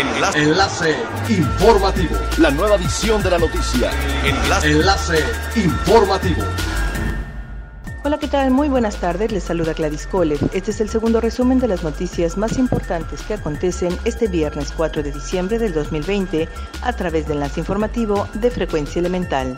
Enlace. Enlace informativo. La nueva edición de la noticia. Enlace. Enlace informativo. Hola, ¿qué tal? Muy buenas tardes. Les saluda Gladys Cole. Este es el segundo resumen de las noticias más importantes que acontecen este viernes 4 de diciembre del 2020 a través del enlace informativo de Frecuencia Elemental.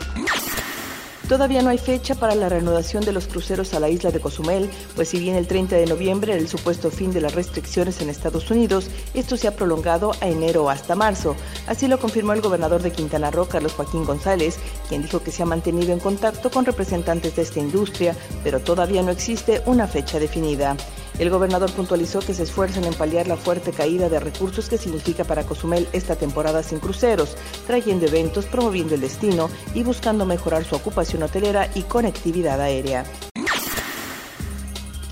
Todavía no hay fecha para la reanudación de los cruceros a la isla de Cozumel, pues si bien el 30 de noviembre era el supuesto fin de las restricciones en Estados Unidos, esto se ha prolongado a enero hasta marzo. Así lo confirmó el gobernador de Quintana Roo, Carlos Joaquín González, quien dijo que se ha mantenido en contacto con representantes de esta industria, pero todavía no existe una fecha definida. El gobernador puntualizó que se esfuerzan en paliar la fuerte caída de recursos que significa para Cozumel esta temporada sin cruceros, trayendo eventos, promoviendo el destino y buscando mejorar su ocupación hotelera y conectividad aérea.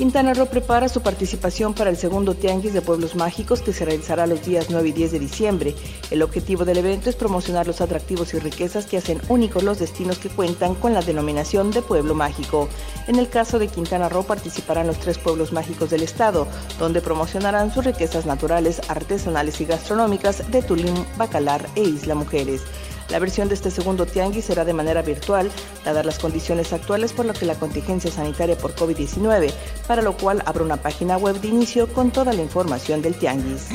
Quintana Roo prepara su participación para el segundo Tianguis de Pueblos Mágicos que se realizará los días 9 y 10 de diciembre. El objetivo del evento es promocionar los atractivos y riquezas que hacen únicos los destinos que cuentan con la denominación de Pueblo Mágico. En el caso de Quintana Roo participarán los tres pueblos mágicos del estado, donde promocionarán sus riquezas naturales, artesanales y gastronómicas de Tulum, Bacalar e Isla Mujeres. La versión de este segundo tianguis será de manera virtual, dadas las condiciones actuales por lo que la contingencia sanitaria por COVID-19, para lo cual habrá una página web de inicio con toda la información del tianguis.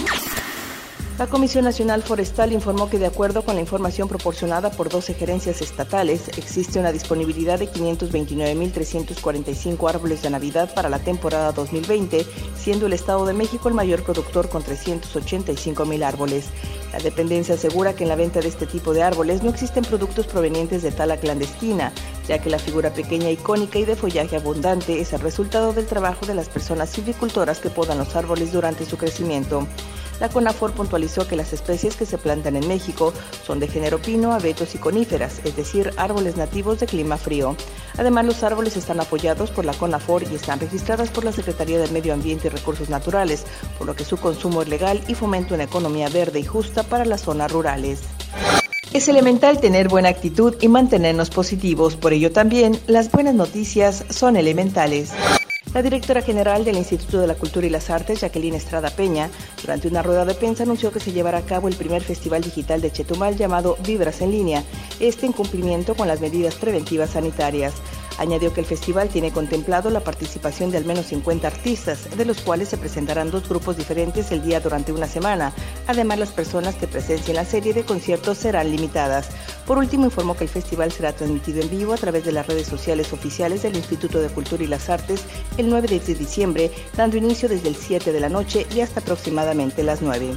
La Comisión Nacional Forestal informó que de acuerdo con la información proporcionada por 12 gerencias estatales, existe una disponibilidad de 529.345 árboles de Navidad para la temporada 2020, siendo el Estado de México el mayor productor con 385.000 árboles. La dependencia asegura que en la venta de este tipo de árboles no existen productos provenientes de tala clandestina, ya que la figura pequeña, icónica y de follaje abundante es el resultado del trabajo de las personas silvicultoras que podan los árboles durante su crecimiento. La CONAFOR puntualizó que las especies que se plantan en México son de género pino, abetos y coníferas, es decir, árboles nativos de clima frío. Además, los árboles están apoyados por la CONAFOR y están registradas por la Secretaría del Medio Ambiente y Recursos Naturales, por lo que su consumo es legal y fomenta una economía verde y justa para las zonas rurales. Es elemental tener buena actitud y mantenernos positivos, por ello también las buenas noticias son elementales. La directora general del Instituto de la Cultura y las Artes, Jacqueline Estrada Peña, durante una rueda de prensa anunció que se llevará a cabo el primer festival digital de Chetumal llamado Vibras en línea, este en cumplimiento con las medidas preventivas sanitarias. Añadió que el festival tiene contemplado la participación de al menos 50 artistas, de los cuales se presentarán dos grupos diferentes el día durante una semana. Además, las personas que presencien la serie de conciertos serán limitadas. Por último, informó que el festival será transmitido en vivo a través de las redes sociales oficiales del Instituto de Cultura y las Artes el 9 de diciembre, dando inicio desde el 7 de la noche y hasta aproximadamente las 9.